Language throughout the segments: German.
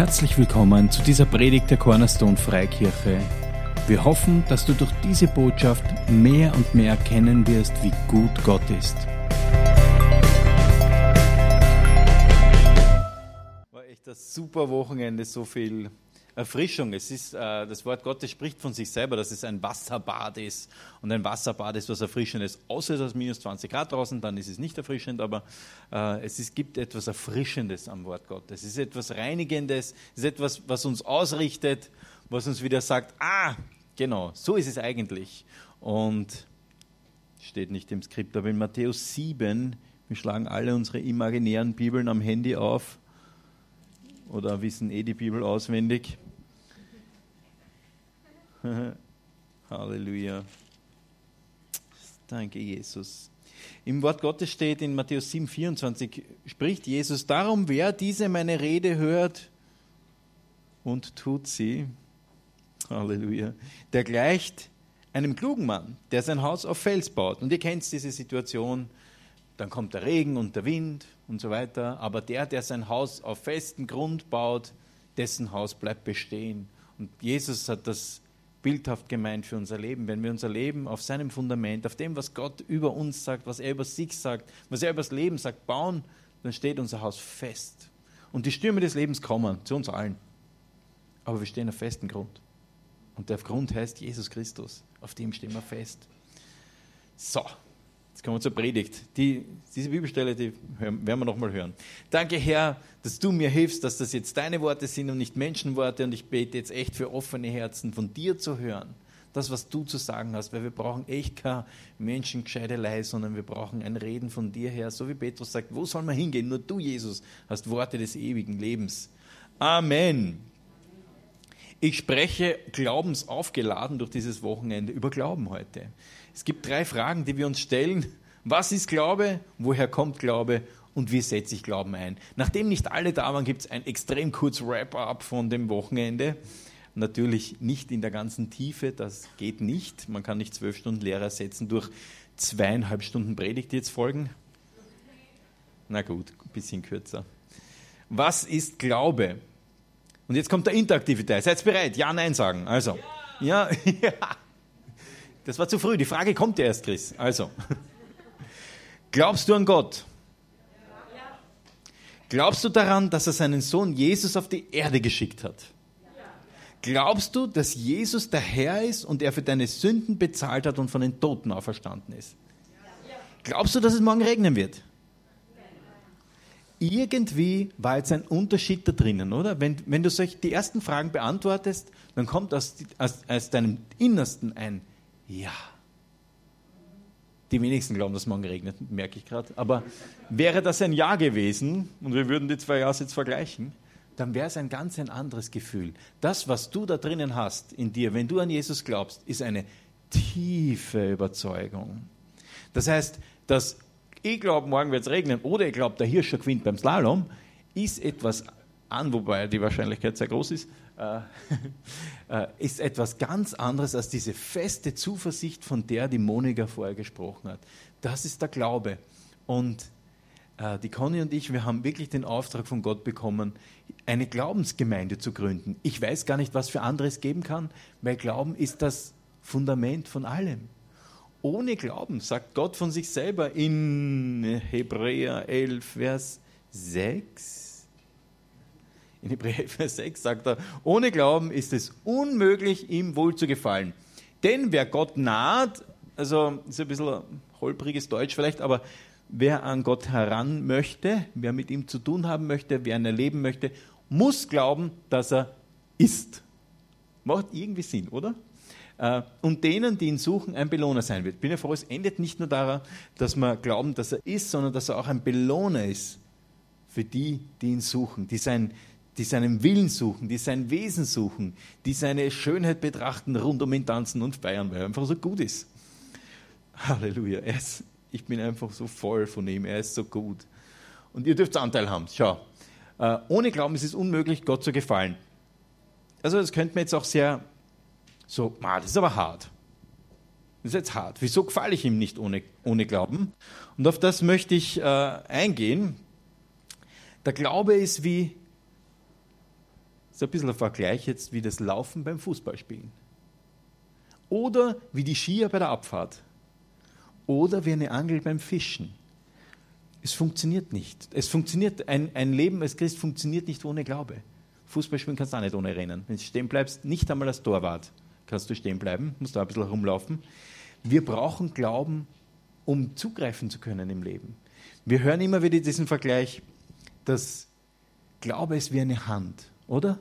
Herzlich willkommen zu dieser Predigt der Cornerstone Freikirche. Wir hoffen, dass du durch diese Botschaft mehr und mehr erkennen wirst, wie gut Gott ist. War echt das super Wochenende, so viel Erfrischung. Es ist, äh, das Wort Gottes spricht von sich selber, dass es ein Wasserbad ist. Und ein Wasserbad ist was Erfrischendes. Außer es ist minus 20 Grad draußen, dann ist es nicht erfrischend, aber äh, es ist, gibt etwas Erfrischendes am Wort Gottes. Es ist etwas Reinigendes, es ist etwas, was uns ausrichtet, was uns wieder sagt, ah, genau, so ist es eigentlich. Und steht nicht im Skript, aber in Matthäus 7, wir schlagen alle unsere imaginären Bibeln am Handy auf oder wissen eh die Bibel auswendig. Halleluja. Danke, Jesus. Im Wort Gottes steht in Matthäus 7, 24, spricht Jesus, darum wer diese meine Rede hört und tut sie, Halleluja, der gleicht einem klugen Mann, der sein Haus auf Fels baut. Und ihr kennt diese Situation, dann kommt der Regen und der Wind und so weiter, aber der, der sein Haus auf festen Grund baut, dessen Haus bleibt bestehen. Und Jesus hat das bildhaft gemeint für unser Leben. Wenn wir unser Leben auf seinem Fundament, auf dem, was Gott über uns sagt, was er über sich sagt, was er über das Leben sagt, bauen, dann steht unser Haus fest. Und die Stürme des Lebens kommen zu uns allen. Aber wir stehen auf festem Grund. Und der Grund heißt Jesus Christus. Auf dem stehen wir fest. So, Jetzt kommen wir zur Predigt. Die, diese Bibelstelle, die werden wir nochmal hören. Danke, Herr, dass du mir hilfst, dass das jetzt deine Worte sind und nicht Menschenworte. Und ich bete jetzt echt für offene Herzen, von dir zu hören. Das, was du zu sagen hast, weil wir brauchen echt keine Menschengescheidelei, sondern wir brauchen ein Reden von dir her. So wie Petrus sagt, wo soll man hingehen? Nur du, Jesus, hast Worte des ewigen Lebens. Amen. Ich spreche glaubensaufgeladen durch dieses Wochenende über Glauben heute. Es gibt drei Fragen, die wir uns stellen. Was ist Glaube? Woher kommt Glaube? Und wie setze ich Glauben ein? Nachdem nicht alle da waren, gibt es ein extrem kurz Wrap-up von dem Wochenende. Natürlich nicht in der ganzen Tiefe, das geht nicht. Man kann nicht zwölf Stunden Lehre ersetzen durch zweieinhalb Stunden Predigt, die jetzt folgen. Na gut, ein bisschen kürzer. Was ist Glaube? Und jetzt kommt der interaktive Teil. Seid bereit? Ja, nein sagen. Also, ja, ja. Das war zu früh. Die Frage kommt ja erst, Chris. Also, glaubst du an Gott? Glaubst du daran, dass er seinen Sohn Jesus auf die Erde geschickt hat? Glaubst du, dass Jesus der Herr ist und er für deine Sünden bezahlt hat und von den Toten auferstanden ist? Glaubst du, dass es morgen regnen wird? Irgendwie war jetzt ein Unterschied da drinnen, oder? Wenn, wenn du solch die ersten Fragen beantwortest, dann kommt aus, aus, aus deinem Innersten ein ja. Die wenigsten glauben, dass morgen regnet, merke ich gerade. Aber wäre das ein Ja gewesen und wir würden die zwei Ja's jetzt vergleichen, dann wäre es ein ganz ein anderes Gefühl. Das, was du da drinnen hast in dir, wenn du an Jesus glaubst, ist eine tiefe Überzeugung. Das heißt, dass ich glaube, morgen wird es regnen oder ich glaube, der Hirsch gewinnt beim Slalom, ist etwas an, wobei die Wahrscheinlichkeit sehr groß ist, äh, äh, ist etwas ganz anderes als diese feste Zuversicht, von der die Monika vorher gesprochen hat. Das ist der Glaube. Und äh, die Conny und ich, wir haben wirklich den Auftrag von Gott bekommen, eine Glaubensgemeinde zu gründen. Ich weiß gar nicht, was für anderes geben kann, weil Glauben ist das Fundament von allem. Ohne Glauben, sagt Gott von sich selber in Hebräer 11, Vers 6, in Hebräer 6 sagt er, ohne Glauben ist es unmöglich, ihm wohl zu gefallen. Denn wer Gott naht, also ist ein bisschen holpriges Deutsch vielleicht, aber wer an Gott heran möchte, wer mit ihm zu tun haben möchte, wer ihn erleben möchte, muss glauben, dass er ist. Macht irgendwie Sinn, oder? Äh, und denen, die ihn suchen, ein Belohner sein wird. Bin ja froh, es endet nicht nur daran, dass wir glauben, dass er ist, sondern dass er auch ein Belohner ist für die, die ihn suchen, die sein, die seinen Willen suchen, die sein Wesen suchen, die seine Schönheit betrachten, rund um ihn tanzen und feiern, weil er einfach so gut ist. Halleluja. Ist, ich bin einfach so voll von ihm. Er ist so gut. Und ihr dürft Anteil haben. Schau. Äh, ohne Glauben ist es unmöglich, Gott zu gefallen. Also, das könnte man jetzt auch sehr so, ah, das ist aber hart. Das ist jetzt hart. Wieso gefalle ich ihm nicht ohne, ohne Glauben? Und auf das möchte ich äh, eingehen. Der Glaube ist wie ist ein bisschen ein Vergleich jetzt wie das Laufen beim Fußballspielen. Oder wie die Skier bei der Abfahrt. Oder wie eine Angel beim Fischen. Es funktioniert nicht. Es funktioniert, ein, ein Leben als Christ funktioniert nicht ohne Glaube. Fußball spielen kannst du auch nicht ohne Rennen. Wenn du stehen bleibst, nicht einmal als Torwart kannst du stehen bleiben, musst da ein bisschen herumlaufen. Wir brauchen Glauben, um zugreifen zu können im Leben. Wir hören immer wieder diesen Vergleich, dass Glaube ist wie eine Hand, oder?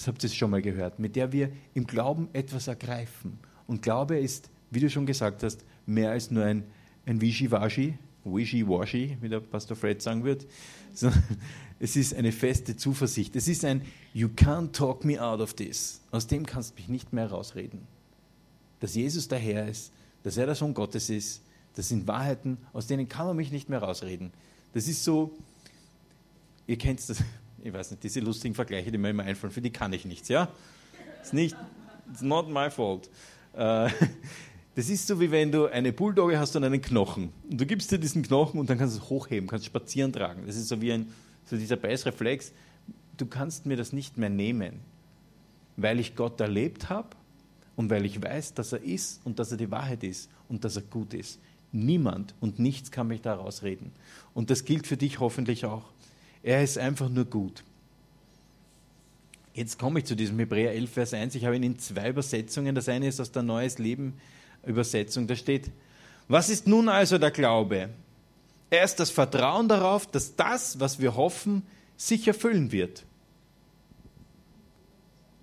Das habt ihr schon mal gehört, mit der wir im Glauben etwas ergreifen. Und Glaube ist, wie du schon gesagt hast, mehr als nur ein, ein Wischiwaschi, Wischiwaschi, wie der Pastor Fred sagen wird, es ist eine feste Zuversicht. Es ist ein You can't talk me out of this. Aus dem kannst du mich nicht mehr rausreden. Dass Jesus der Herr ist, dass er der Sohn Gottes ist, das sind Wahrheiten, aus denen kann man mich nicht mehr rausreden. Das ist so, ihr kennt das, ich weiß nicht, diese lustigen Vergleiche, die mir immer einfallen, für die kann ich nichts, ja? Ist nicht, it's not my fault. Äh, das ist so, wie wenn du eine Bulldogge hast und einen Knochen. Und du gibst dir diesen Knochen und dann kannst du es hochheben, kannst spazieren tragen. Das ist so wie ein, so dieser Beißreflex. Du kannst mir das nicht mehr nehmen, weil ich Gott erlebt habe und weil ich weiß, dass er ist und dass er die Wahrheit ist und dass er gut ist. Niemand und nichts kann mich da rausreden. Und das gilt für dich hoffentlich auch. Er ist einfach nur gut. Jetzt komme ich zu diesem Hebräer 11, Vers 1. Ich habe ihn in zwei Übersetzungen. Das eine ist aus der Neues Leben Übersetzung. Da steht, was ist nun also der Glaube? Er ist das Vertrauen darauf, dass das, was wir hoffen, sich erfüllen wird.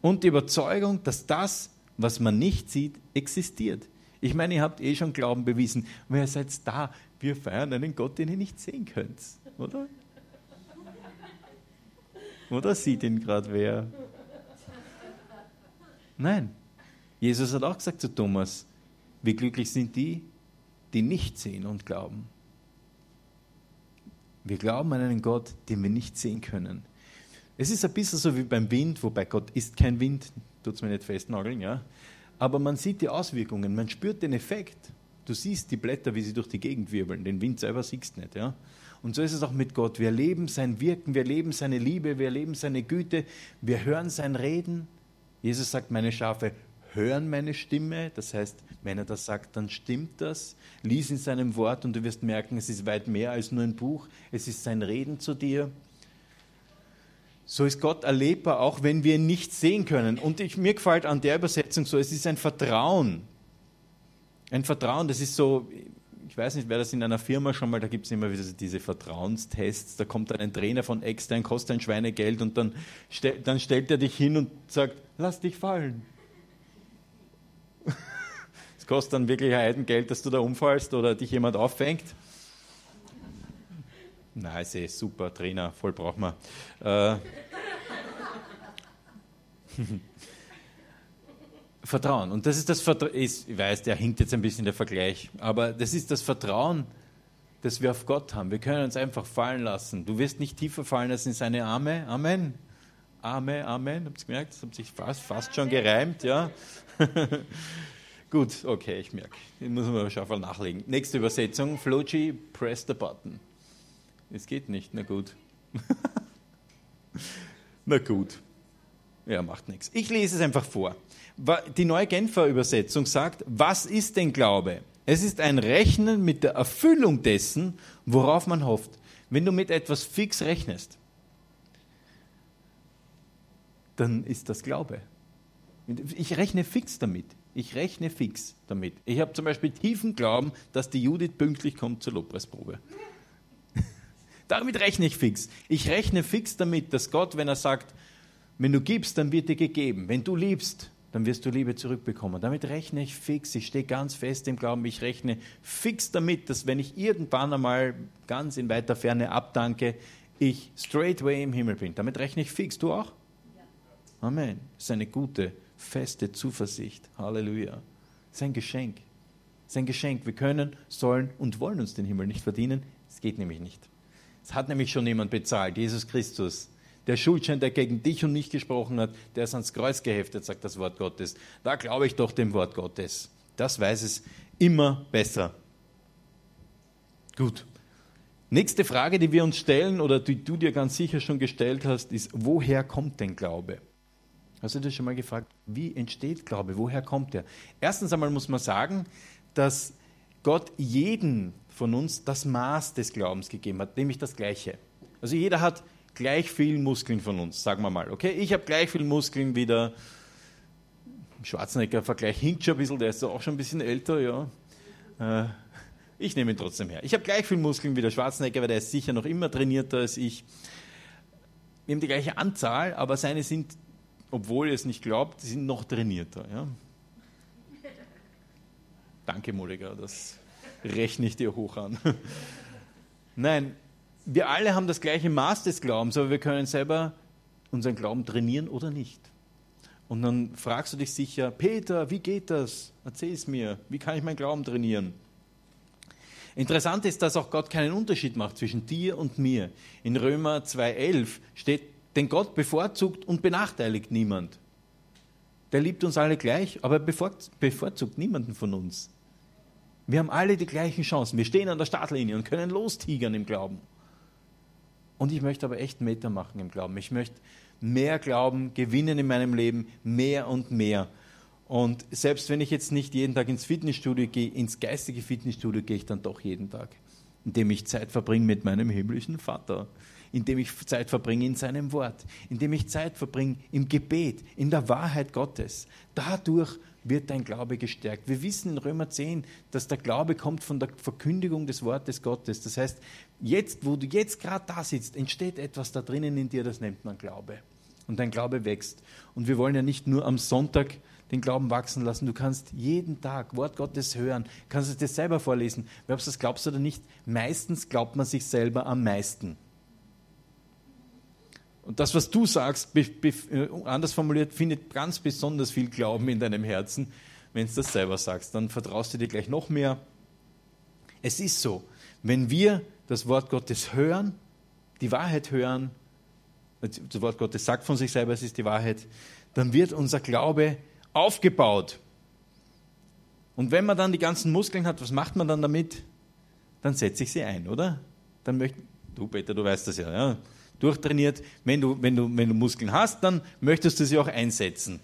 Und die Überzeugung, dass das, was man nicht sieht, existiert. Ich meine, ihr habt eh schon Glauben bewiesen. Wer seid da? Wir feiern einen Gott, den ihr nicht sehen könnt, oder? Oder sieht ihn gerade wer? Nein. Jesus hat auch gesagt zu Thomas, wie glücklich sind die, die nicht sehen und glauben. Wir glauben an einen Gott, den wir nicht sehen können. Es ist ein bisschen so wie beim Wind, wobei Gott ist kein Wind, tut es mir nicht festnageln, ja aber man sieht die Auswirkungen, man spürt den Effekt. Du siehst die Blätter, wie sie durch die Gegend wirbeln, den Wind selber siehst du nicht. Ja? Und so ist es auch mit Gott. Wir erleben sein Wirken, wir erleben seine Liebe, wir erleben seine Güte, wir hören sein Reden. Jesus sagt, meine Schafe hören meine Stimme. Das heißt, wenn er das sagt, dann stimmt das. Lies in seinem Wort und du wirst merken, es ist weit mehr als nur ein Buch. Es ist sein Reden zu dir so ist Gott erlebbar, auch wenn wir ihn nicht sehen können. Und ich, mir gefällt an der Übersetzung so, es ist ein Vertrauen. Ein Vertrauen, das ist so, ich weiß nicht, wer das in einer Firma schon mal, da gibt es immer wieder diese Vertrauenstests, da kommt dann ein Trainer von extern, kostet ein Schweinegeld und dann, dann stellt er dich hin und sagt, lass dich fallen. Es kostet dann wirklich Heidengeld, dass du da umfallst oder dich jemand auffängt. Nein, ist eh super, Trainer, voll braucht man. Äh, Vertrauen. Und das ist das Vertrauen, ich weiß, der hinkt jetzt ein bisschen der Vergleich, aber das ist das Vertrauen, das wir auf Gott haben. Wir können uns einfach fallen lassen. Du wirst nicht tiefer fallen als in seine Arme. Amen. Amen, Amen. Habt ihr gemerkt? Das hat sich fast, fast schon gereimt, ja. Gut, okay, ich merke. Den muss man schon nachlegen. Nächste Übersetzung. Floji, press the button. Es geht nicht, na gut. na gut. Ja, macht nichts. Ich lese es einfach vor. Die neue Genfer Übersetzung sagt, was ist denn Glaube? Es ist ein Rechnen mit der Erfüllung dessen, worauf man hofft. Wenn du mit etwas fix rechnest, dann ist das Glaube. Ich rechne fix damit. Ich rechne fix damit. Ich habe zum Beispiel tiefen Glauben, dass die Judith pünktlich kommt zur Lobpreisprobe. Damit rechne ich fix. Ich rechne fix damit, dass Gott, wenn er sagt, wenn du gibst, dann wird dir gegeben. Wenn du liebst, dann wirst du Liebe zurückbekommen. Damit rechne ich fix. Ich stehe ganz fest im Glauben. Ich rechne fix damit, dass wenn ich irgendwann einmal ganz in weiter Ferne abdanke, ich straightway im Himmel bin. Damit rechne ich fix. Du auch? Amen. Das ist eine gute, feste Zuversicht. Halleluja. Das ist ein Geschenk. Das ist ein Geschenk. Wir können, sollen und wollen uns den Himmel nicht verdienen. Es geht nämlich nicht. Es hat nämlich schon jemand bezahlt, Jesus Christus. Der Schuldschein, der gegen dich und mich gesprochen hat, der ist ans Kreuz geheftet, sagt das Wort Gottes. Da glaube ich doch dem Wort Gottes. Das weiß es immer besser. Gut. Nächste Frage, die wir uns stellen oder die du dir ganz sicher schon gestellt hast, ist, woher kommt denn Glaube? Hast du dir schon mal gefragt, wie entsteht Glaube? Woher kommt er? Erstens einmal muss man sagen, dass Gott jeden von uns das Maß des Glaubens gegeben hat, nämlich das Gleiche. Also jeder hat gleich viel Muskeln von uns, sagen wir mal. Okay, ich habe gleich viel Muskeln wie der Schwarzenegger-Vergleich hinkt schon ein bisschen, der ist auch schon ein bisschen älter, ja. Äh, ich nehme ihn trotzdem her. Ich habe gleich viel Muskeln wie der Schwarzenegger, weil der ist sicher noch immer trainierter als ich. Wir haben die gleiche Anzahl, aber seine sind, obwohl ihr es nicht glaubt, sind noch trainierter. Ja. Danke, Monika, das rechne ich dir hoch an. Nein, wir alle haben das gleiche Maß des Glaubens, aber wir können selber unseren Glauben trainieren oder nicht. Und dann fragst du dich sicher, Peter, wie geht das? Erzähl es mir. Wie kann ich meinen Glauben trainieren? Interessant ist, dass auch Gott keinen Unterschied macht zwischen dir und mir. In Römer 2,11 steht, denn Gott bevorzugt und benachteiligt niemand. Der liebt uns alle gleich, aber bevorzugt niemanden von uns. Wir haben alle die gleichen Chancen. Wir stehen an der Startlinie und können lostigern im Glauben. Und ich möchte aber echt Meter machen im Glauben. Ich möchte mehr Glauben gewinnen in meinem Leben, mehr und mehr. Und selbst wenn ich jetzt nicht jeden Tag ins Fitnessstudio gehe, ins geistige Fitnessstudio gehe ich dann doch jeden Tag, indem ich Zeit verbringe mit meinem himmlischen Vater, indem ich Zeit verbringe in seinem Wort, indem ich Zeit verbringe im Gebet, in der Wahrheit Gottes. Dadurch wird dein Glaube gestärkt. Wir wissen in Römer 10, dass der Glaube kommt von der Verkündigung des Wortes Gottes. Das heißt, jetzt, wo du jetzt gerade da sitzt, entsteht etwas da drinnen in dir, das nennt man Glaube. Und dein Glaube wächst. Und wir wollen ja nicht nur am Sonntag den Glauben wachsen lassen. Du kannst jeden Tag Wort Gottes hören, kannst es dir selber vorlesen. Ob du das glaubst oder nicht, meistens glaubt man sich selber am meisten. Und das, was du sagst, äh, anders formuliert, findet ganz besonders viel Glauben in deinem Herzen, wenn du das selber sagst. Dann vertraust du dir gleich noch mehr. Es ist so, wenn wir das Wort Gottes hören, die Wahrheit hören, das Wort Gottes sagt von sich selber, es ist die Wahrheit, dann wird unser Glaube aufgebaut. Und wenn man dann die ganzen Muskeln hat, was macht man dann damit? Dann setze ich sie ein, oder? Dann möchte, du Peter, du weißt das ja, ja durchtrainiert. Wenn du, wenn, du, wenn du Muskeln hast, dann möchtest du sie auch einsetzen,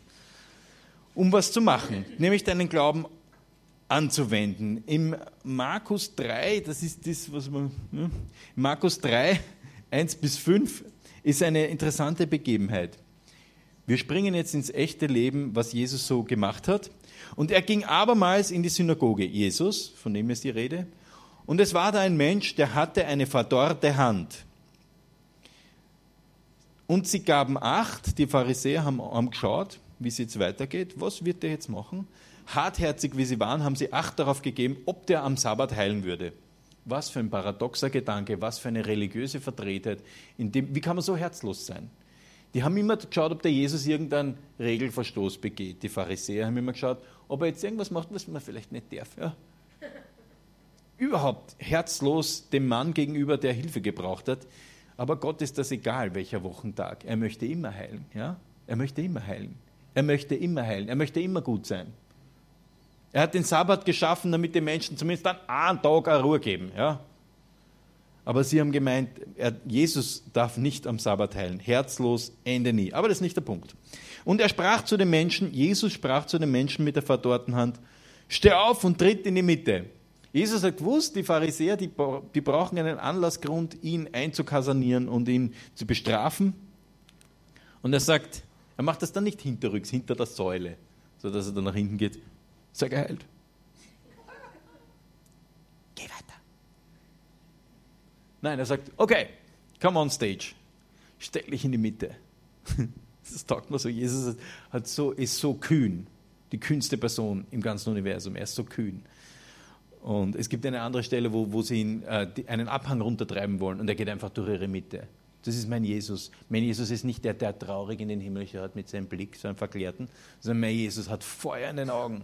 um was zu machen, nämlich deinen Glauben anzuwenden. Im Markus 3, das ist das, was man. Ne? Markus 3, 1 bis 5 ist eine interessante Begebenheit. Wir springen jetzt ins echte Leben, was Jesus so gemacht hat. Und er ging abermals in die Synagoge, Jesus, von dem ist die Rede. Und es war da ein Mensch, der hatte eine verdorrte Hand. Und sie gaben Acht, die Pharisäer haben, haben geschaut, wie es jetzt weitergeht. Was wird der jetzt machen? Hartherzig wie sie waren, haben sie Acht darauf gegeben, ob der am Sabbat heilen würde. Was für ein paradoxer Gedanke, was für eine religiöse Vertretheit. Dem, wie kann man so herzlos sein? Die haben immer geschaut, ob der Jesus irgendeinen Regelverstoß begeht. Die Pharisäer haben immer geschaut, ob er jetzt irgendwas macht, was man vielleicht nicht darf. Ja? Überhaupt herzlos dem Mann gegenüber, der Hilfe gebraucht hat. Aber Gott ist das egal, welcher Wochentag. Er möchte immer heilen. Ja? Er möchte immer heilen. Er möchte immer heilen. Er möchte immer gut sein. Er hat den Sabbat geschaffen, damit die Menschen zumindest dann einen Tag eine Ruhe geben. Ja? Aber sie haben gemeint, er, Jesus darf nicht am Sabbat heilen. Herzlos, Ende nie. Aber das ist nicht der Punkt. Und er sprach zu den Menschen, Jesus sprach zu den Menschen mit der verdorrten Hand, steh auf und tritt in die Mitte. Jesus hat gewusst, die Pharisäer, die, die brauchen einen Anlassgrund, ihn einzukasanieren und ihn zu bestrafen. Und er sagt, er macht das dann nicht hinterrücks, hinter der Säule, sodass er dann nach hinten geht. Sei geheilt. Geh weiter. Nein, er sagt, okay, come on stage. Stell dich in die Mitte. Das taugt mir so. Jesus hat so, ist so kühn. Die kühnste Person im ganzen Universum. Er ist so kühn. Und es gibt eine andere Stelle, wo, wo sie ihn, äh, einen Abhang runtertreiben wollen und er geht einfach durch ihre Mitte. Das ist mein Jesus. Mein Jesus ist nicht der, der traurig in den Himmel schaut mit seinem Blick, so einem Verklärten, sondern mein Jesus hat Feuer in den Augen.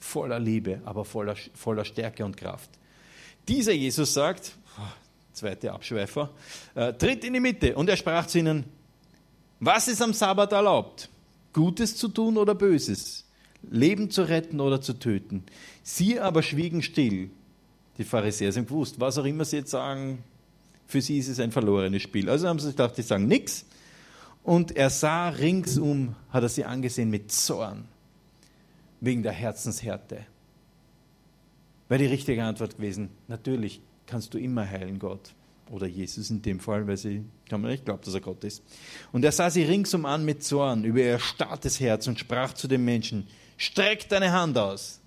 Voller Liebe, aber voller, voller Stärke und Kraft. Dieser Jesus sagt, oh, zweite Abschweifer, äh, tritt in die Mitte und er sprach zu ihnen, was ist am Sabbat erlaubt? Gutes zu tun oder Böses? Leben zu retten oder zu töten. Sie aber schwiegen still. Die Pharisäer sind gewusst, was auch immer sie jetzt sagen, für sie ist es ein verlorenes Spiel. Also haben sie gedacht, die sagen nichts. Und er sah ringsum, hat er sie angesehen mit Zorn, wegen der Herzenshärte. Wäre die richtige Antwort gewesen, natürlich kannst du immer heilen, Gott. Oder Jesus in dem Fall, weil sie kann man nicht glauben, dass er Gott ist. Und er sah sie ringsum an mit Zorn über ihr starkes Herz und sprach zu den Menschen, streck deine Hand aus.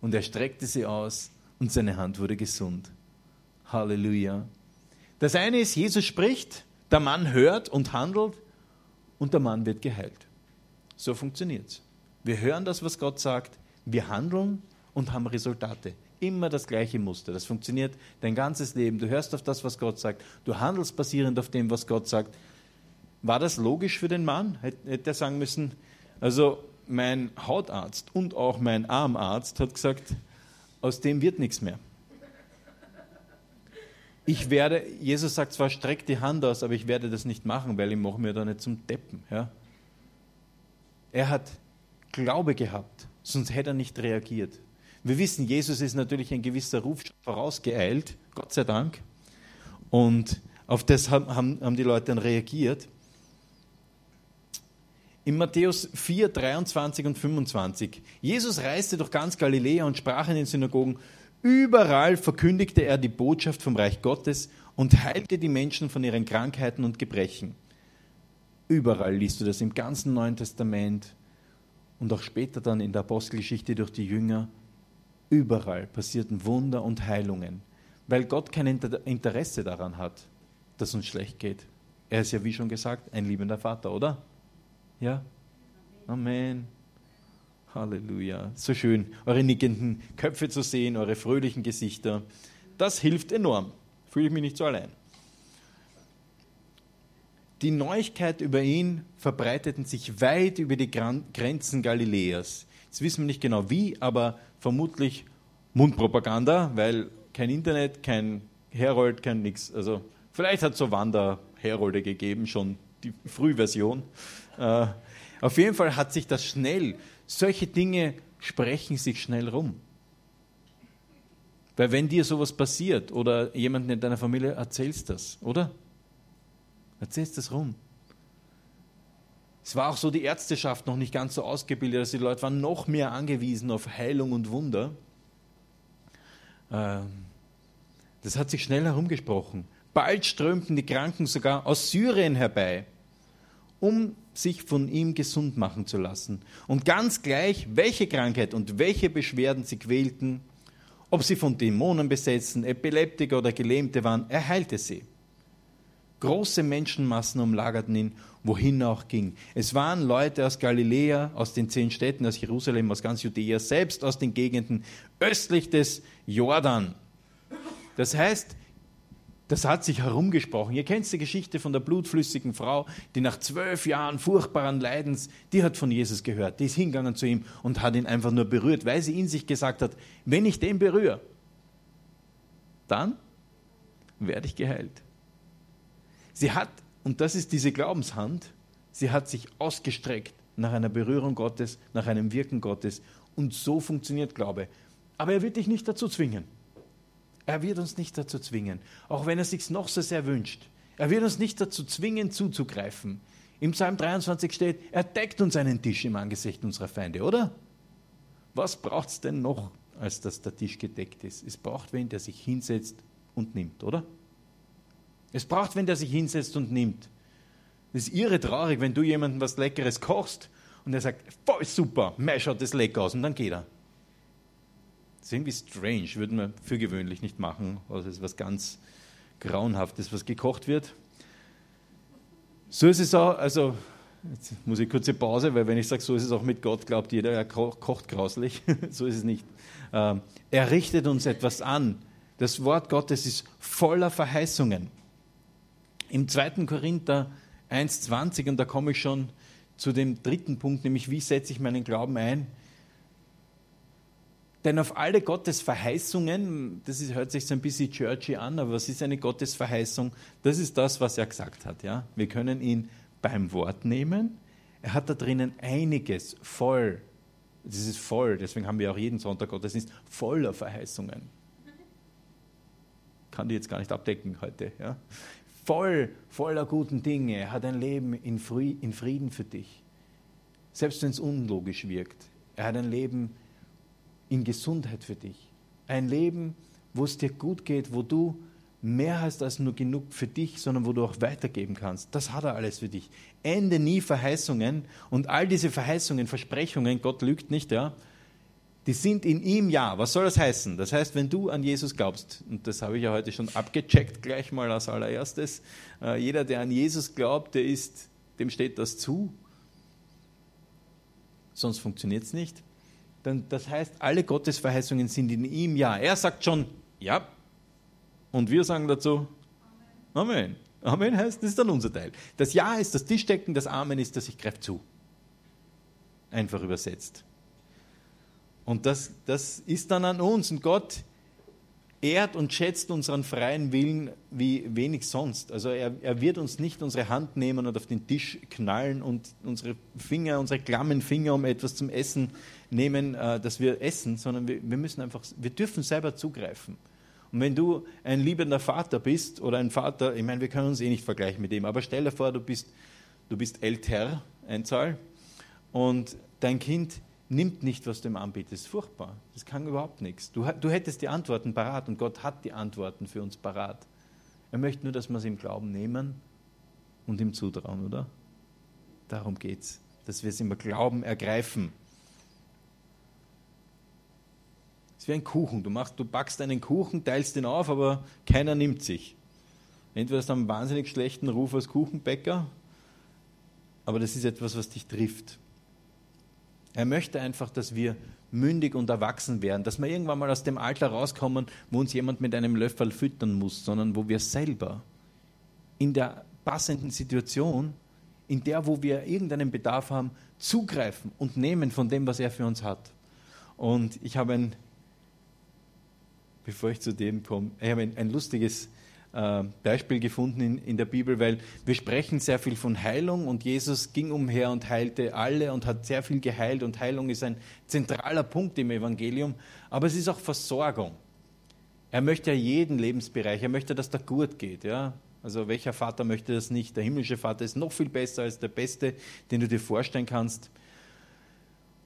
Und er streckte sie aus und seine Hand wurde gesund. Halleluja. Das eine ist, Jesus spricht, der Mann hört und handelt und der Mann wird geheilt. So funktioniert es. Wir hören das, was Gott sagt, wir handeln und haben Resultate. Immer das gleiche Muster. Das funktioniert dein ganzes Leben. Du hörst auf das, was Gott sagt. Du handelst basierend auf dem, was Gott sagt. War das logisch für den Mann? Hätte er sagen müssen, also mein Hautarzt und auch mein Armarzt hat gesagt, aus dem wird nichts mehr. Ich werde, Jesus sagt zwar, streck die Hand aus, aber ich werde das nicht machen, weil ich mache mir da nicht zum Deppen. Ja? Er hat Glaube gehabt, sonst hätte er nicht reagiert. Wir wissen, Jesus ist natürlich ein gewisser Ruf vorausgeeilt, Gott sei Dank. Und auf das haben, haben die Leute dann reagiert. In Matthäus 4, 23 und 25. Jesus reiste durch ganz Galiläa und sprach in den Synagogen. Überall verkündigte er die Botschaft vom Reich Gottes und heilte die Menschen von ihren Krankheiten und Gebrechen. Überall liest du das im ganzen Neuen Testament und auch später dann in der Apostelgeschichte durch die Jünger. Überall passierten Wunder und Heilungen, weil Gott kein Interesse daran hat, dass uns schlecht geht. Er ist ja, wie schon gesagt, ein liebender Vater, oder? Ja? Amen. Halleluja. So schön, eure nickenden Köpfe zu sehen, eure fröhlichen Gesichter. Das hilft enorm. Fühle ich mich nicht so allein. Die Neuigkeit über ihn verbreiteten sich weit über die Grenzen Galiläas. Jetzt wissen wir nicht genau wie, aber vermutlich Mundpropaganda, weil kein Internet, kein Herold, kein nix. Also vielleicht hat es so Wanderherolde gegeben, schon die Frühversion. Äh, auf jeden Fall hat sich das schnell, solche Dinge sprechen sich schnell rum. Weil wenn dir sowas passiert oder jemanden in deiner Familie, erzählst das, oder? Erzählst das rum. Es war auch so die Ärzteschaft noch nicht ganz so ausgebildet, also die Leute waren noch mehr angewiesen auf Heilung und Wunder. Ähm, das hat sich schnell herumgesprochen. Bald strömten die Kranken sogar aus Syrien herbei, um sich von ihm gesund machen zu lassen. Und ganz gleich, welche Krankheit und welche Beschwerden sie quälten, ob sie von Dämonen besetzen, Epileptiker oder Gelähmte waren, er heilte sie. Große Menschenmassen umlagerten ihn, wohin er auch ging. Es waren Leute aus Galiläa, aus den zehn Städten, aus Jerusalem, aus ganz Judäa, selbst aus den Gegenden östlich des Jordan. Das heißt, das hat sich herumgesprochen. Ihr kennt die Geschichte von der blutflüssigen Frau, die nach zwölf Jahren furchtbaren Leidens, die hat von Jesus gehört. Die ist hingegangen zu ihm und hat ihn einfach nur berührt, weil sie in sich gesagt hat, wenn ich den berühre, dann werde ich geheilt. Sie hat, und das ist diese Glaubenshand, sie hat sich ausgestreckt nach einer Berührung Gottes, nach einem Wirken Gottes. Und so funktioniert Glaube. Aber er wird dich nicht dazu zwingen. Er wird uns nicht dazu zwingen, auch wenn er sich noch so sehr wünscht. Er wird uns nicht dazu zwingen, zuzugreifen. Im Psalm 23 steht, er deckt uns einen Tisch im Angesicht unserer Feinde, oder? Was braucht es denn noch, als dass der Tisch gedeckt ist? Es braucht wen, der sich hinsetzt und nimmt, oder? Es braucht wen, der sich hinsetzt und nimmt. Es ist irre traurig, wenn du jemandem was Leckeres kochst und er sagt, voll super, mir schaut das lecker aus und dann geht er. Das ist irgendwie strange, würden wir für gewöhnlich nicht machen. Also das ist was ganz Grauenhaftes, was gekocht wird. So ist es auch, also jetzt muss ich kurze Pause, weil wenn ich sage, so ist es auch mit Gott, glaubt jeder, er kocht grauslich. so ist es nicht. Ähm, er richtet uns etwas an. Das Wort Gottes ist voller Verheißungen. Im 2. Korinther 1,20, und da komme ich schon zu dem dritten Punkt, nämlich wie setze ich meinen Glauben ein? Denn auf alle Gottes Verheißungen, das ist, hört sich so ein bisschen churchy an, aber was ist eine Gottes Verheißung? Das ist das, was er gesagt hat. Ja? Wir können ihn beim Wort nehmen. Er hat da drinnen einiges voll. Das ist voll, deswegen haben wir auch jeden Sonntag Gottesdienst voller Verheißungen. Kann die jetzt gar nicht abdecken heute. Ja? voll, voller guten Dinge. Er hat ein Leben in Frieden für dich. Selbst wenn es unlogisch wirkt. Er hat ein Leben in Gesundheit für dich. Ein Leben, wo es dir gut geht, wo du mehr hast als nur genug für dich, sondern wo du auch weitergeben kannst. Das hat er alles für dich. Ende nie Verheißungen und all diese Verheißungen, Versprechungen, Gott lügt nicht, ja, die sind in ihm ja. Was soll das heißen? Das heißt, wenn du an Jesus glaubst, und das habe ich ja heute schon abgecheckt, gleich mal als allererstes, äh, jeder, der an Jesus glaubt, der ist, dem steht das zu. Sonst funktioniert es nicht. Dann, das heißt, alle Gottesverheißungen sind in ihm ja. Er sagt schon ja. Und wir sagen dazu Amen. Amen heißt, das ist dann unser Teil. Das Ja ist das Tischdecken, das Amen ist das Ich greife zu. Einfach übersetzt. Und das, das ist dann an uns. Und Gott ehrt und schätzt unseren freien Willen wie wenig sonst. Also er, er wird uns nicht unsere Hand nehmen und auf den Tisch knallen und unsere Finger, unsere klammen Finger, um etwas zum Essen nehmen, äh, dass wir essen, sondern wir, wir müssen einfach, wir dürfen selber zugreifen. Und wenn du ein liebender Vater bist oder ein Vater, ich meine, wir können uns eh nicht vergleichen mit dem, aber stell dir vor, du bist, du bist älter, Einzahl, und dein Kind nimmt nicht, was du ihm anbietest. Furchtbar. Das kann überhaupt nichts. Du, du hättest die Antworten parat und Gott hat die Antworten für uns parat. Er möchte nur, dass wir sie im Glauben nehmen und ihm zutrauen, oder? Darum geht es, dass wir es im Glauben ergreifen. Es ist wie ein Kuchen. Du, machst, du backst einen Kuchen, teilst ihn auf, aber keiner nimmt sich. Entweder hast du einen wahnsinnig schlechten Ruf als Kuchenbäcker, aber das ist etwas, was dich trifft. Er möchte einfach, dass wir mündig und erwachsen werden, dass wir irgendwann mal aus dem Alter rauskommen, wo uns jemand mit einem Löffel füttern muss, sondern wo wir selber in der passenden Situation, in der, wo wir irgendeinen Bedarf haben, zugreifen und nehmen von dem, was er für uns hat. Und ich habe ein, bevor ich zu dem komme, ich habe ein, ein lustiges äh, Beispiel gefunden in, in der Bibel, weil wir sprechen sehr viel von Heilung und Jesus ging umher und heilte alle und hat sehr viel geheilt und Heilung ist ein zentraler Punkt im Evangelium, aber es ist auch Versorgung. Er möchte ja jeden Lebensbereich, er möchte, dass der gut geht. Ja? Also welcher Vater möchte das nicht? Der himmlische Vater ist noch viel besser als der beste, den du dir vorstellen kannst.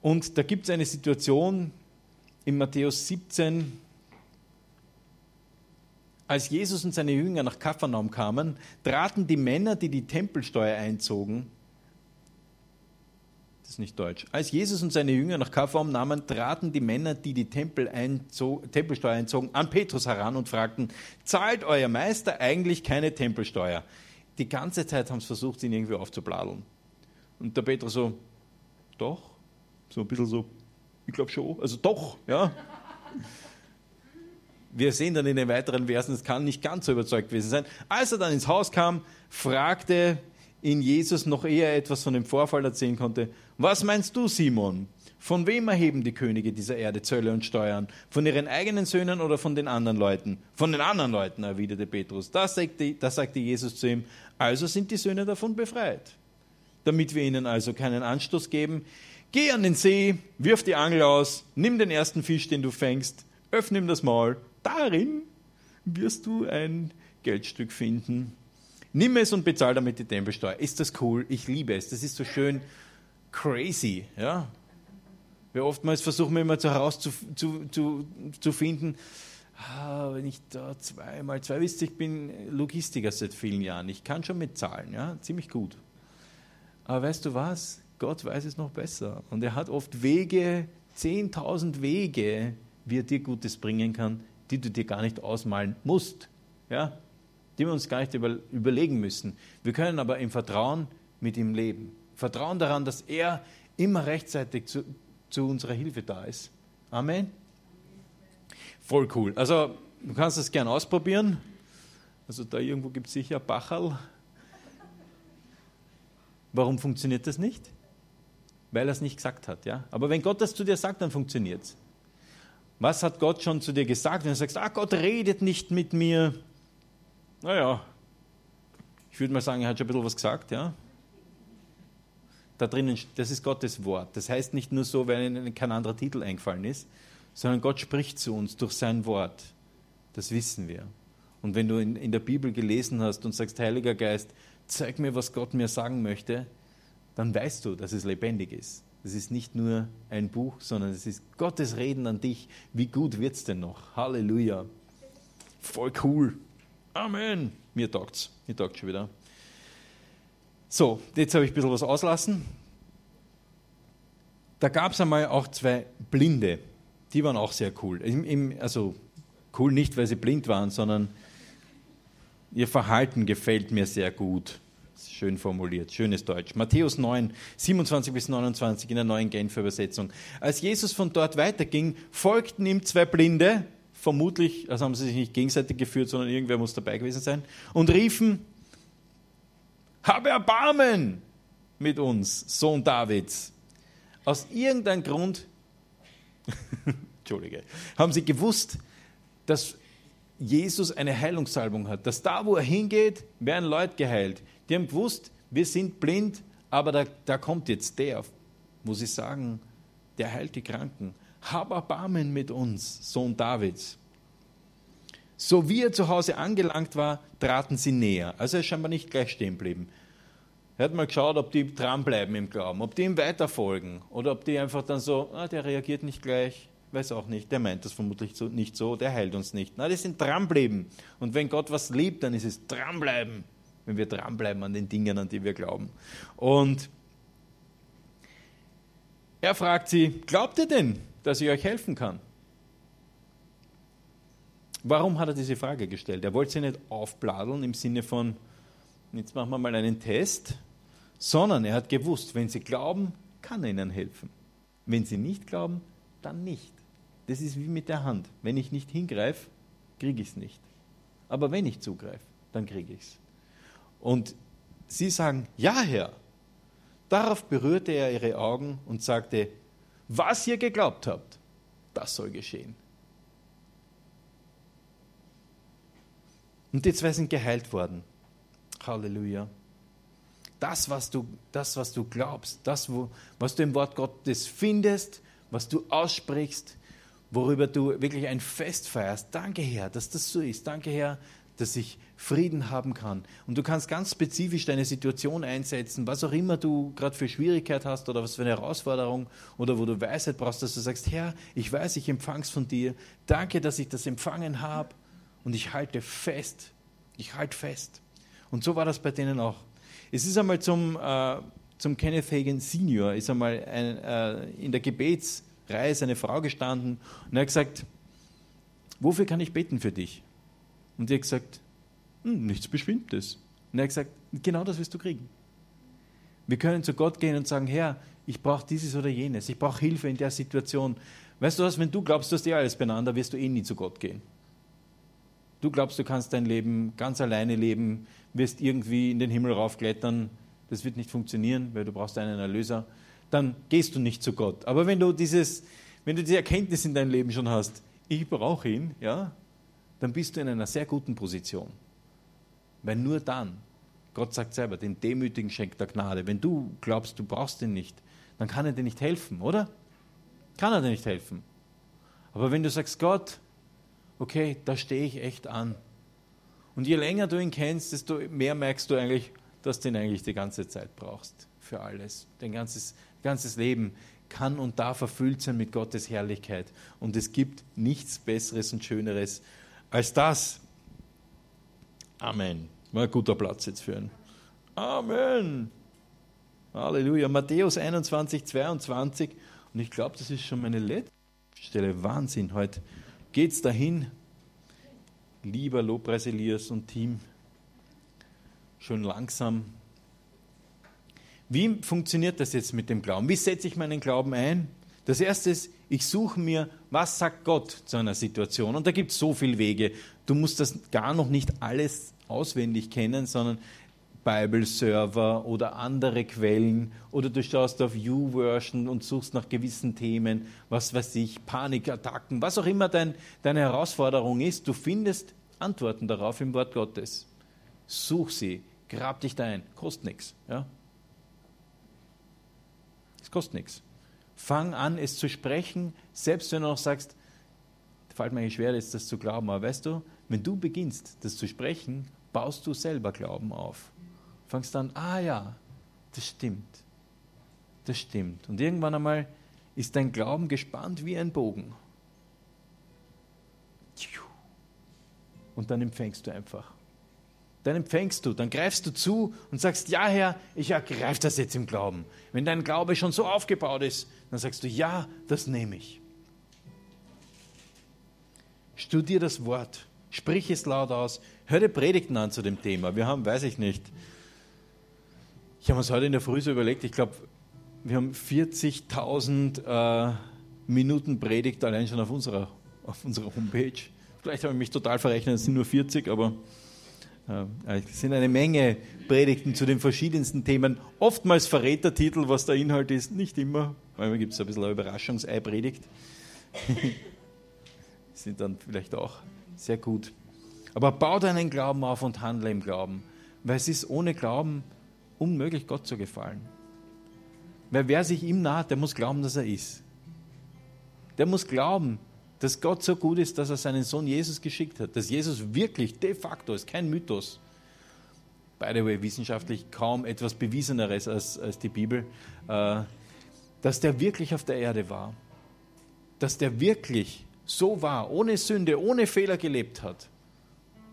Und da gibt es eine Situation in Matthäus 17, als Jesus und seine Jünger nach Kapharnaum kamen, traten die Männer, die die Tempelsteuer einzogen, das ist nicht deutsch. Als Jesus und seine Jünger nach Kapharnaum nahmen, traten die Männer, die die Tempel einzog, Tempelsteuer einzogen, an Petrus heran und fragten: Zahlt euer Meister eigentlich keine Tempelsteuer? Die ganze Zeit haben sie versucht, ihn irgendwie aufzubladeln. Und der Petrus so: Doch, so ein bisschen so, ich glaube schon, also doch, ja wir sehen dann in den weiteren Versen, es kann nicht ganz so überzeugt gewesen sein. Als er dann ins Haus kam, fragte ihn Jesus noch eher etwas von dem Vorfall erzählen konnte. Was meinst du, Simon? Von wem erheben die Könige dieser Erde Zölle und Steuern? Von ihren eigenen Söhnen oder von den anderen Leuten? Von den anderen Leuten, erwiderte Petrus. Da sagte, da sagte Jesus zu ihm, also sind die Söhne davon befreit. Damit wir ihnen also keinen Anstoß geben, geh an den See, wirf die Angel aus, nimm den ersten Fisch, den du fängst, öffne ihm das Maul darin wirst du ein Geldstück finden. Nimm es und bezahl damit die Tempelsteuer. Ist das cool? Ich liebe es. Das ist so schön crazy. Ja? Weil oftmals versuchen wir immer herauszufinden, zu, zu, zu ah, wenn ich da zweimal zwei wisst, ich bin Logistiker seit vielen Jahren. Ich kann schon mit Zahlen, ja, ziemlich gut. Aber weißt du was? Gott weiß es noch besser. Und er hat oft Wege, 10.000 Wege, wie er dir Gutes bringen kann, die du dir gar nicht ausmalen musst, ja? die wir uns gar nicht über, überlegen müssen. Wir können aber im Vertrauen mit ihm leben. Vertrauen daran, dass er immer rechtzeitig zu, zu unserer Hilfe da ist. Amen. Voll cool. Also, du kannst das gerne ausprobieren. Also, da irgendwo gibt es sicher Bacherl. Warum funktioniert das nicht? Weil er es nicht gesagt hat. Ja? Aber wenn Gott das zu dir sagt, dann funktioniert es. Was hat Gott schon zu dir gesagt? Wenn du sagst, ah, Gott redet nicht mit mir. Naja, ich würde mal sagen, er hat schon ein bisschen was gesagt, ja. Da drinnen, das ist Gottes Wort. Das heißt nicht nur so, weil ihnen kein anderer Titel eingefallen ist, sondern Gott spricht zu uns durch sein Wort. Das wissen wir. Und wenn du in, in der Bibel gelesen hast und sagst, Heiliger Geist, zeig mir, was Gott mir sagen möchte, dann weißt du, dass es lebendig ist. Es ist nicht nur ein Buch, sondern es ist Gottes Reden an dich. Wie gut wird es denn noch? Halleluja. Voll cool. Amen. Mir taugt's. Mir taugt schon wieder. So, jetzt habe ich ein bisschen was auslassen. Da gab es einmal auch zwei Blinde. Die waren auch sehr cool. Im, im, also cool nicht, weil sie blind waren, sondern ihr Verhalten gefällt mir sehr gut. Schön formuliert, schönes Deutsch. Matthäus 9, 27 bis 29 in der neuen Genfer Übersetzung. Als Jesus von dort weiterging, folgten ihm zwei Blinde, vermutlich, also haben sie sich nicht gegenseitig geführt, sondern irgendwer muss dabei gewesen sein, und riefen, habe Erbarmen mit uns, Sohn Davids. Aus irgendeinem Grund, Entschuldige, haben sie gewusst, dass Jesus eine Heilungssalbung hat, dass da, wo er hingeht, werden Leute geheilt. Die haben gewusst, wir sind blind, aber da, da kommt jetzt der, wo sie sagen, der heilt die Kranken. Hab Erbarmen mit uns, Sohn Davids. So wie er zu Hause angelangt war, traten sie näher. Also er ist scheinbar nicht gleich stehen geblieben. Er hat mal geschaut, ob die dranbleiben im Glauben, ob die ihm weiterfolgen oder ob die einfach dann so, ah, der reagiert nicht gleich, weiß auch nicht, der meint das vermutlich nicht so, der heilt uns nicht. Na, die sind dranbleiben. Und wenn Gott was liebt, dann ist es dranbleiben, wenn wir dranbleiben an den Dingen, an die wir glauben. Und er fragt sie, glaubt ihr denn, dass ich euch helfen kann? Warum hat er diese Frage gestellt? Er wollte sie nicht aufbladeln im Sinne von, jetzt machen wir mal einen Test, sondern er hat gewusst, wenn sie glauben, kann er ihnen helfen. Wenn sie nicht glauben, dann nicht. Das ist wie mit der Hand. Wenn ich nicht hingreife, kriege ich es nicht. Aber wenn ich zugreife, dann kriege ich es. Und sie sagen, ja Herr. Darauf berührte er ihre Augen und sagte, was ihr geglaubt habt, das soll geschehen. Und die zwei sind geheilt worden. Halleluja. Das, was du, das, was du glaubst, das, wo, was du im Wort Gottes findest, was du aussprichst, worüber du wirklich ein Fest feierst. Danke, Herr, dass das so ist. Danke, Herr, dass ich Frieden haben kann. Und du kannst ganz spezifisch deine Situation einsetzen, was auch immer du gerade für Schwierigkeit hast oder was für eine Herausforderung oder wo du Weisheit brauchst, dass du sagst, Herr, ich weiß, ich empfange es von dir. Danke, dass ich das empfangen habe und ich halte fest. Ich halte fest. Und so war das bei denen auch. Es ist einmal zum, äh, zum Kenneth Hagen Senior, ist einmal ein, äh, in der Gebetsreihe eine Frau gestanden und er hat gesagt, wofür kann ich beten für dich? Und die hat gesagt, hm, nichts Bestimmtes. Und er hat gesagt, genau das wirst du kriegen. Wir können zu Gott gehen und sagen, Herr, ich brauche dieses oder jenes, ich brauche Hilfe in der Situation. Weißt du was, wenn du glaubst, du hast eh alles beieinander, wirst du eh nie zu Gott gehen. Du glaubst, du kannst dein Leben ganz alleine leben, wirst irgendwie in den Himmel raufklettern, das wird nicht funktionieren, weil du brauchst einen Erlöser, dann gehst du nicht zu Gott. Aber wenn du, dieses, wenn du diese Erkenntnis in deinem Leben schon hast, ich brauche ihn, ja, dann bist du in einer sehr guten Position. Weil nur dann, Gott sagt selber, den Demütigen schenkt er Gnade. Wenn du glaubst, du brauchst ihn nicht, dann kann er dir nicht helfen, oder? Kann er dir nicht helfen. Aber wenn du sagst, Gott, okay, da stehe ich echt an. Und je länger du ihn kennst, desto mehr merkst du eigentlich, dass du ihn eigentlich die ganze Zeit brauchst für alles. Dein ganzes, ganzes Leben kann und darf erfüllt sein mit Gottes Herrlichkeit. Und es gibt nichts Besseres und Schöneres als das. Amen. Mal ein guter Platz jetzt für ihn. Amen. Halleluja. Matthäus 21, 22. Und ich glaube, das ist schon meine letzte Stelle. Wahnsinn. Heute geht es dahin. Lieber Lobpreis Elias und Team. Schon langsam wie funktioniert das jetzt mit dem Glauben? Wie setze ich meinen Glauben ein? Das erste ist, ich suche mir, was sagt Gott zu einer Situation? Und da gibt es so viele Wege. Du musst das gar noch nicht alles auswendig kennen, sondern Bible-Server oder andere Quellen oder du schaust auf YouVersion und suchst nach gewissen Themen, was weiß ich, Panikattacken, was auch immer dein, deine Herausforderung ist, du findest Antworten darauf im Wort Gottes. Such sie, grab dich da ein, kostet nichts. Ja? Es kostet nichts. Fang an, es zu sprechen, selbst wenn du noch sagst, fällt mir schwer, ist das zu glauben, aber weißt du, wenn du beginnst, das zu sprechen, baust du selber Glauben auf. Fangst an, ah ja, das stimmt. Das stimmt. Und irgendwann einmal ist dein Glauben gespannt wie ein Bogen. Und dann empfängst du einfach. Dann empfängst du, dann greifst du zu und sagst, ja Herr, ich ergreife das jetzt im Glauben. Wenn dein Glaube schon so aufgebaut ist, dann sagst du, ja, das nehme ich. Studier das Wort, sprich es laut aus, hör dir Predigten an zu dem Thema. Wir haben, weiß ich nicht, ich habe uns heute in der Früh so überlegt, ich glaube, wir haben 40.000 äh, Minuten Predigt allein schon auf unserer, auf unserer Homepage. Vielleicht habe ich mich total verrechnet, es sind nur 40, aber es sind eine Menge Predigten zu den verschiedensten Themen. Oftmals verrät der Titel, was der Inhalt ist, nicht immer. Manchmal gibt es ein bisschen eine Überraschungsei-Predigt. sind dann vielleicht auch sehr gut. Aber bau deinen Glauben auf und handle im Glauben. Weil es ist ohne Glauben unmöglich, Gott zu gefallen. Weil wer sich ihm naht, der muss glauben, dass er ist. Der muss glauben, dass Gott so gut ist, dass er seinen Sohn Jesus geschickt hat. Dass Jesus wirklich de facto ist, kein Mythos. By the way, wissenschaftlich kaum etwas Bewieseneres als, als die Bibel. Äh, dass der wirklich auf der Erde war. Dass der wirklich so war, ohne Sünde, ohne Fehler gelebt hat.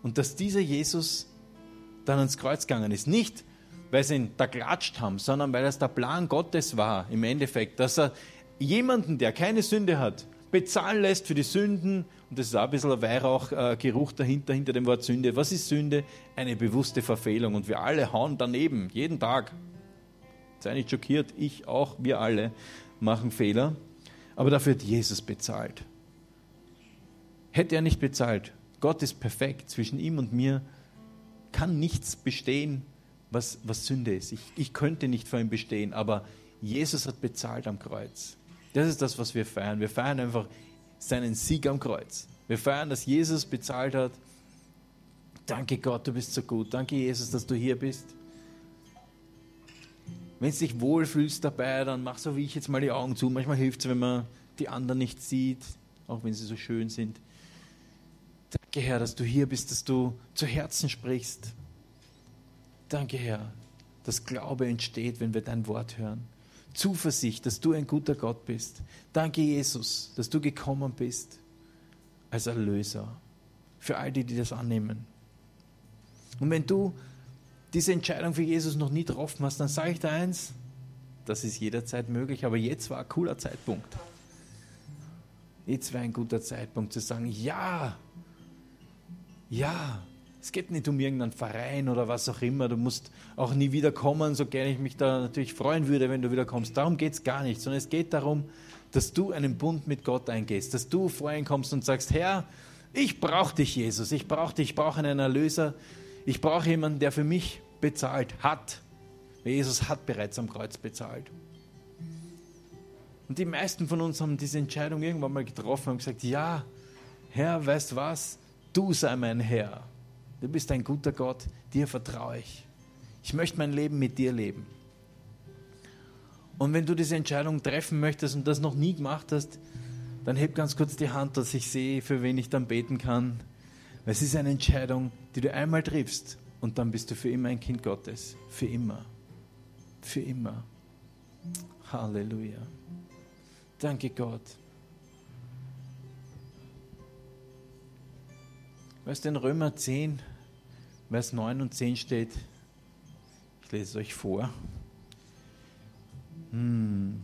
Und dass dieser Jesus dann ans Kreuz gegangen ist. Nicht, weil sie ihn da klatscht haben, sondern weil das der Plan Gottes war, im Endeffekt, dass er jemanden, der keine Sünde hat, bezahlen lässt für die Sünden. Und das ist auch ein bisschen ein Weihrauchgeruch dahinter, hinter dem Wort Sünde. Was ist Sünde? Eine bewusste Verfehlung. Und wir alle hauen daneben, jeden Tag. Sei nicht schockiert, ich auch, wir alle machen Fehler. Aber dafür hat Jesus bezahlt. Hätte er nicht bezahlt, Gott ist perfekt, zwischen ihm und mir kann nichts bestehen, was, was Sünde ist. Ich, ich könnte nicht vor ihm bestehen, aber Jesus hat bezahlt am Kreuz. Das ist das, was wir feiern. Wir feiern einfach seinen Sieg am Kreuz. Wir feiern, dass Jesus bezahlt hat. Danke Gott, du bist so gut. Danke Jesus, dass du hier bist. Wenn du dich wohlfühlst dabei, dann mach so wie ich jetzt mal die Augen zu. Manchmal hilft es, wenn man die anderen nicht sieht, auch wenn sie so schön sind. Danke Herr, dass du hier bist, dass du zu Herzen sprichst. Danke, Herr, dass Glaube entsteht, wenn wir dein Wort hören. Zuversicht, dass du ein guter Gott bist. Danke, Jesus, dass du gekommen bist als Erlöser für all die, die das annehmen. Und wenn du diese Entscheidung für Jesus noch nie getroffen hast, dann sage ich dir eins, das ist jederzeit möglich, aber jetzt war ein cooler Zeitpunkt. Jetzt wäre ein guter Zeitpunkt zu sagen, ja, ja, es geht nicht um irgendeinen Verein oder was auch immer. Du musst auch nie wieder kommen, so gerne ich mich da natürlich freuen würde, wenn du wieder kommst. Darum geht es gar nicht, sondern es geht darum, dass du einen Bund mit Gott eingehst, dass du vor ihn kommst und sagst, Herr, ich brauche dich, Jesus, ich brauche dich, ich brauche einen Erlöser, ich brauche jemanden, der für mich bezahlt hat. Jesus hat bereits am Kreuz bezahlt. Und die meisten von uns haben diese Entscheidung irgendwann mal getroffen und gesagt, ja, Herr, weißt was, du sei mein Herr. Du bist ein guter Gott, dir vertraue ich. Ich möchte mein Leben mit dir leben. Und wenn du diese Entscheidung treffen möchtest und das noch nie gemacht hast, dann heb ganz kurz die Hand, dass ich sehe, für wen ich dann beten kann. Es ist eine Entscheidung, die du einmal triffst und dann bist du für immer ein Kind Gottes. Für immer. Für immer. Halleluja. Danke Gott. Weißt du, in Römer 10, Vers 9 und 10 steht, ich lese es euch vor. Hm,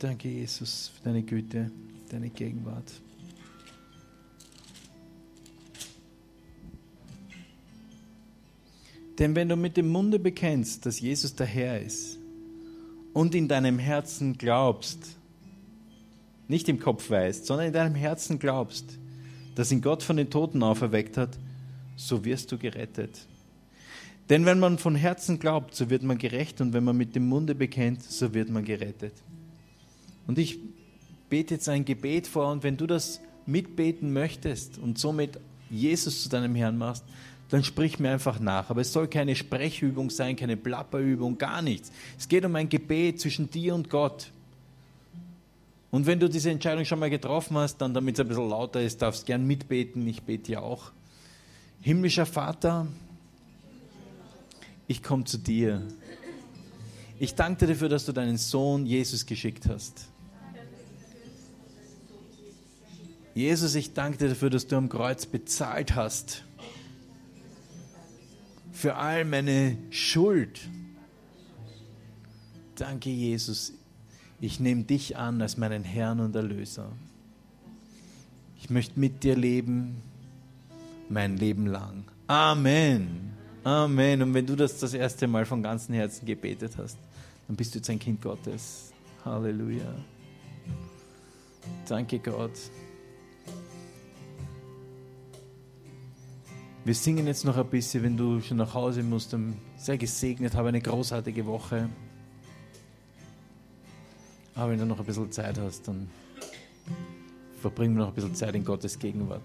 danke, Jesus, für deine Güte, deine Gegenwart. Denn wenn du mit dem Munde bekennst, dass Jesus der Herr ist und in deinem Herzen glaubst, nicht im Kopf weißt, sondern in deinem Herzen glaubst, dass ihn Gott von den Toten auferweckt hat, so wirst du gerettet. Denn wenn man von Herzen glaubt, so wird man gerecht und wenn man mit dem Munde bekennt, so wird man gerettet. Und ich bete jetzt ein Gebet vor und wenn du das mitbeten möchtest und somit Jesus zu deinem Herrn machst, dann sprich mir einfach nach. Aber es soll keine Sprechübung sein, keine Plapperübung, gar nichts. Es geht um ein Gebet zwischen dir und Gott. Und wenn du diese Entscheidung schon mal getroffen hast, dann damit es ein bisschen lauter ist, darfst gern mitbeten. Ich bete ja auch. Himmlischer Vater, ich komme zu dir. Ich danke dir dafür, dass du deinen Sohn Jesus geschickt hast. Jesus, ich danke dir dafür, dass du am Kreuz bezahlt hast. Für all meine Schuld. Danke, Jesus. Ich nehme dich an als meinen Herrn und Erlöser. Ich möchte mit dir leben mein Leben lang. Amen. Amen. Und wenn du das das erste Mal von ganzem Herzen gebetet hast, dann bist du jetzt ein Kind Gottes. Halleluja. Danke Gott. Wir singen jetzt noch ein bisschen, wenn du schon nach Hause musst. Sehr gesegnet, habe eine großartige Woche. Aber wenn du noch ein bisschen Zeit hast, dann verbringen wir noch ein bisschen Zeit in Gottes Gegenwart.